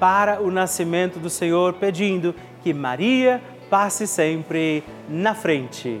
para o nascimento do Senhor, pedindo que Maria passe sempre na frente.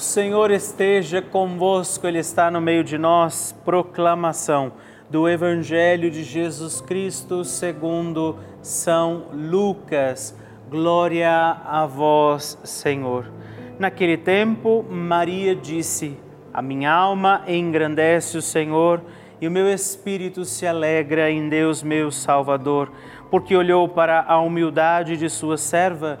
Senhor esteja convosco, Ele está no meio de nós. Proclamação do Evangelho de Jesus Cristo segundo São Lucas. Glória a vós, Senhor. Naquele tempo, Maria disse: A minha alma engrandece o Senhor e o meu espírito se alegra em Deus, meu Salvador, porque olhou para a humildade de sua serva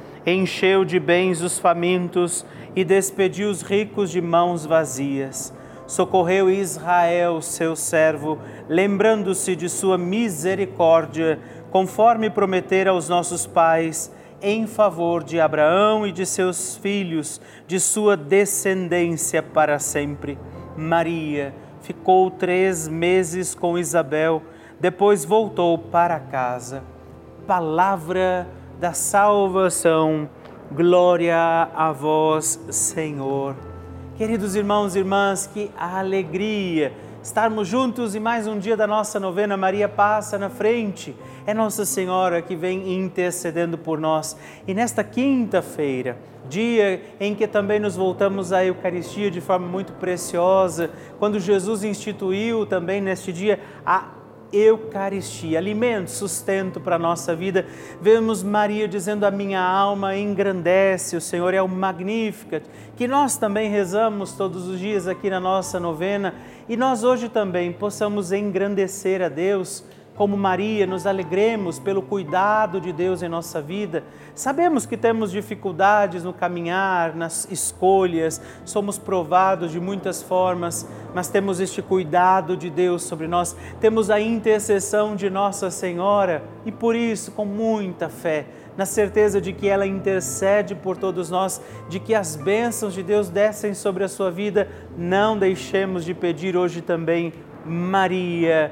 encheu de bens os famintos e despediu os ricos de mãos vazias. Socorreu Israel, seu servo, lembrando-se de sua misericórdia, conforme prometera aos nossos pais, em favor de Abraão e de seus filhos, de sua descendência para sempre. Maria ficou três meses com Isabel, depois voltou para casa palavra da salvação. Glória a vós, Senhor. Queridos irmãos e irmãs, que alegria estarmos juntos em mais um dia da nossa novena Maria Passa na Frente. É Nossa Senhora que vem intercedendo por nós. E nesta quinta-feira, dia em que também nos voltamos à Eucaristia de forma muito preciosa, quando Jesus instituiu também neste dia a Eucaristia, alimento, sustento para a nossa vida. Vemos Maria dizendo: A minha alma engrandece, o Senhor é o Magnificat, que nós também rezamos todos os dias aqui na nossa novena e nós hoje também possamos engrandecer a Deus como Maria, nos alegremos pelo cuidado de Deus em nossa vida. Sabemos que temos dificuldades no caminhar, nas escolhas, somos provados de muitas formas, mas temos este cuidado de Deus sobre nós, temos a intercessão de Nossa Senhora e por isso, com muita fé, na certeza de que ela intercede por todos nós, de que as bênçãos de Deus descem sobre a sua vida, não deixemos de pedir hoje também, Maria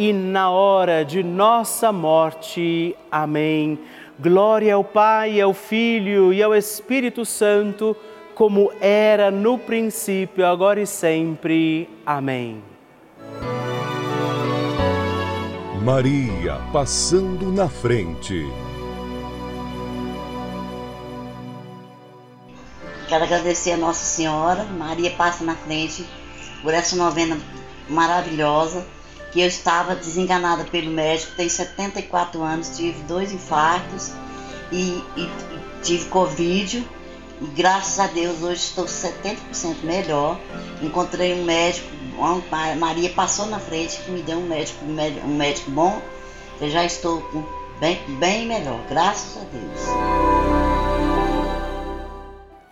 e na hora de nossa morte. Amém. Glória ao Pai, ao Filho e ao Espírito Santo, como era no princípio, agora e sempre. Amém. Maria passando na frente. Quero agradecer a Nossa Senhora, Maria passa na frente, por essa novena maravilhosa que eu estava desenganada pelo médico, tenho 74 anos, tive dois infartos e, e, e tive Covid. E graças a Deus hoje estou 70% melhor. Encontrei um médico, a Maria passou na frente que me deu um médico, um médico bom. Eu já estou bem, bem melhor, graças a Deus.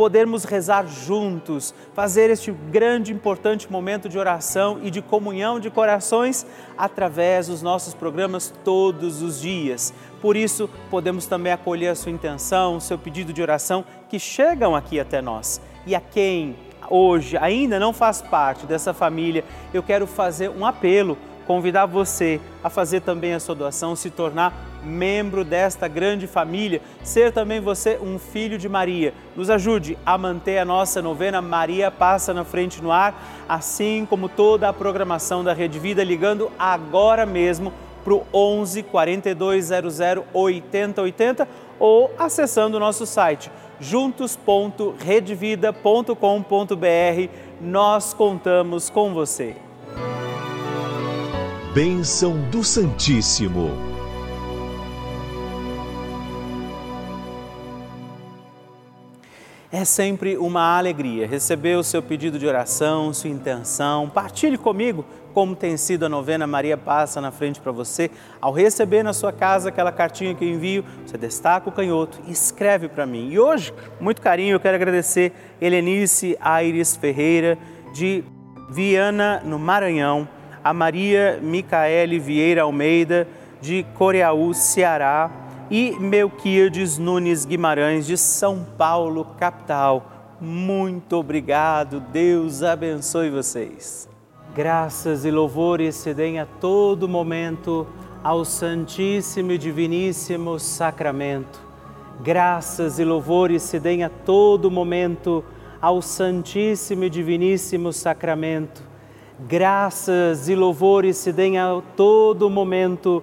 Podermos rezar juntos, fazer este grande, importante momento de oração e de comunhão de corações através dos nossos programas todos os dias. Por isso, podemos também acolher a sua intenção, o seu pedido de oração que chegam aqui até nós. E a quem hoje ainda não faz parte dessa família, eu quero fazer um apelo convidar você a fazer também a sua doação, se tornar membro desta grande família, ser também você um filho de Maria. Nos ajude a manter a nossa novena Maria Passa na Frente no Ar, assim como toda a programação da Rede Vida, ligando agora mesmo para o 11 4200 8080 ou acessando o nosso site juntos.redvida.com.br. Nós contamos com você. Bênção do Santíssimo. É sempre uma alegria receber o seu pedido de oração, sua intenção. Partilhe comigo como tem sido a novena Maria Passa na frente para você. Ao receber na sua casa aquela cartinha que eu envio, você destaca o canhoto e escreve para mim. E hoje, muito carinho, eu quero agradecer Helenice Aires Ferreira, de Viana, no Maranhão a Maria Micaele Vieira Almeida, de Coreaú, Ceará, e Melquiades Nunes Guimarães, de São Paulo, capital. Muito obrigado, Deus abençoe vocês. Graças e louvores se deem a todo momento ao Santíssimo e Diviníssimo Sacramento. Graças e louvores se deem a todo momento ao Santíssimo e Diviníssimo Sacramento graças e louvores se deem a todo momento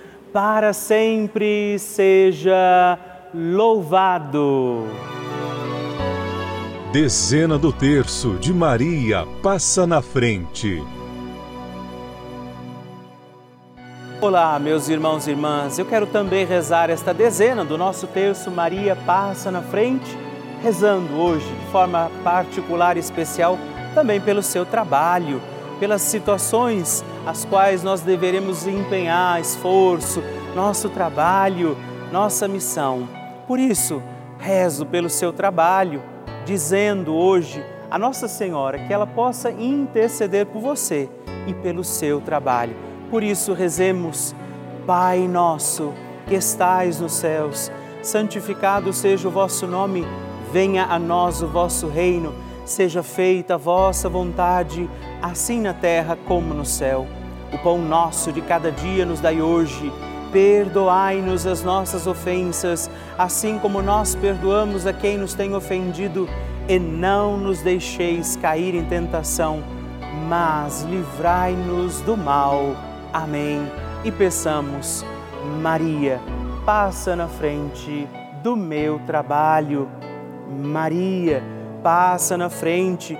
para sempre seja louvado. Dezena do terço de Maria passa na frente. Olá, meus irmãos e irmãs. Eu quero também rezar esta dezena do nosso terço Maria passa na frente, rezando hoje de forma particular e especial também pelo seu trabalho, pelas situações as quais nós deveremos empenhar esforço, nosso trabalho, nossa missão. Por isso, rezo pelo seu trabalho dizendo hoje a Nossa Senhora que ela possa interceder por você e pelo seu trabalho. Por isso, rezemos, Pai nosso que estais nos céus, santificado seja o vosso nome, venha a nós o vosso reino, seja feita a vossa vontade, assim na terra como no céu. O pão nosso de cada dia nos dai hoje Perdoai-nos as nossas ofensas, assim como nós perdoamos a quem nos tem ofendido, e não nos deixeis cair em tentação, mas livrai-nos do mal. Amém. E peçamos, Maria, passa na frente do meu trabalho. Maria, passa na frente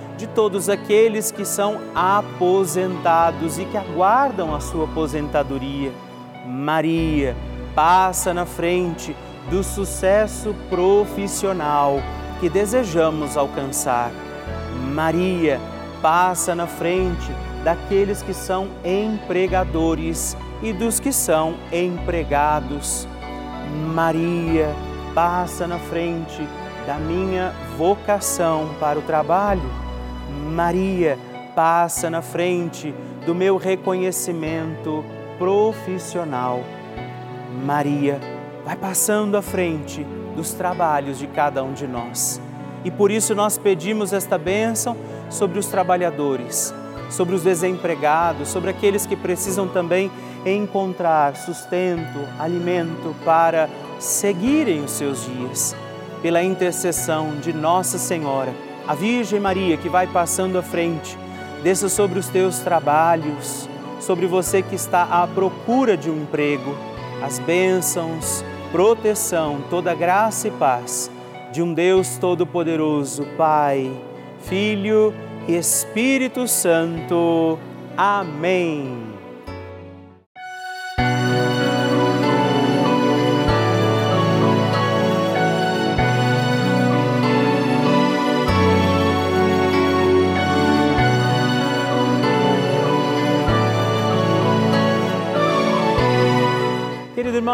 de todos aqueles que são aposentados e que aguardam a sua aposentadoria. Maria passa na frente do sucesso profissional que desejamos alcançar. Maria passa na frente daqueles que são empregadores e dos que são empregados. Maria passa na frente da minha vocação para o trabalho. Maria passa na frente do meu reconhecimento profissional. Maria vai passando à frente dos trabalhos de cada um de nós. E por isso nós pedimos esta bênção sobre os trabalhadores, sobre os desempregados, sobre aqueles que precisam também encontrar sustento, alimento para seguirem os seus dias. Pela intercessão de Nossa Senhora, a Virgem Maria que vai passando à frente, desça sobre os teus trabalhos, sobre você que está à procura de um emprego as bênçãos, proteção, toda graça e paz de um Deus Todo-Poderoso, Pai, Filho e Espírito Santo. Amém.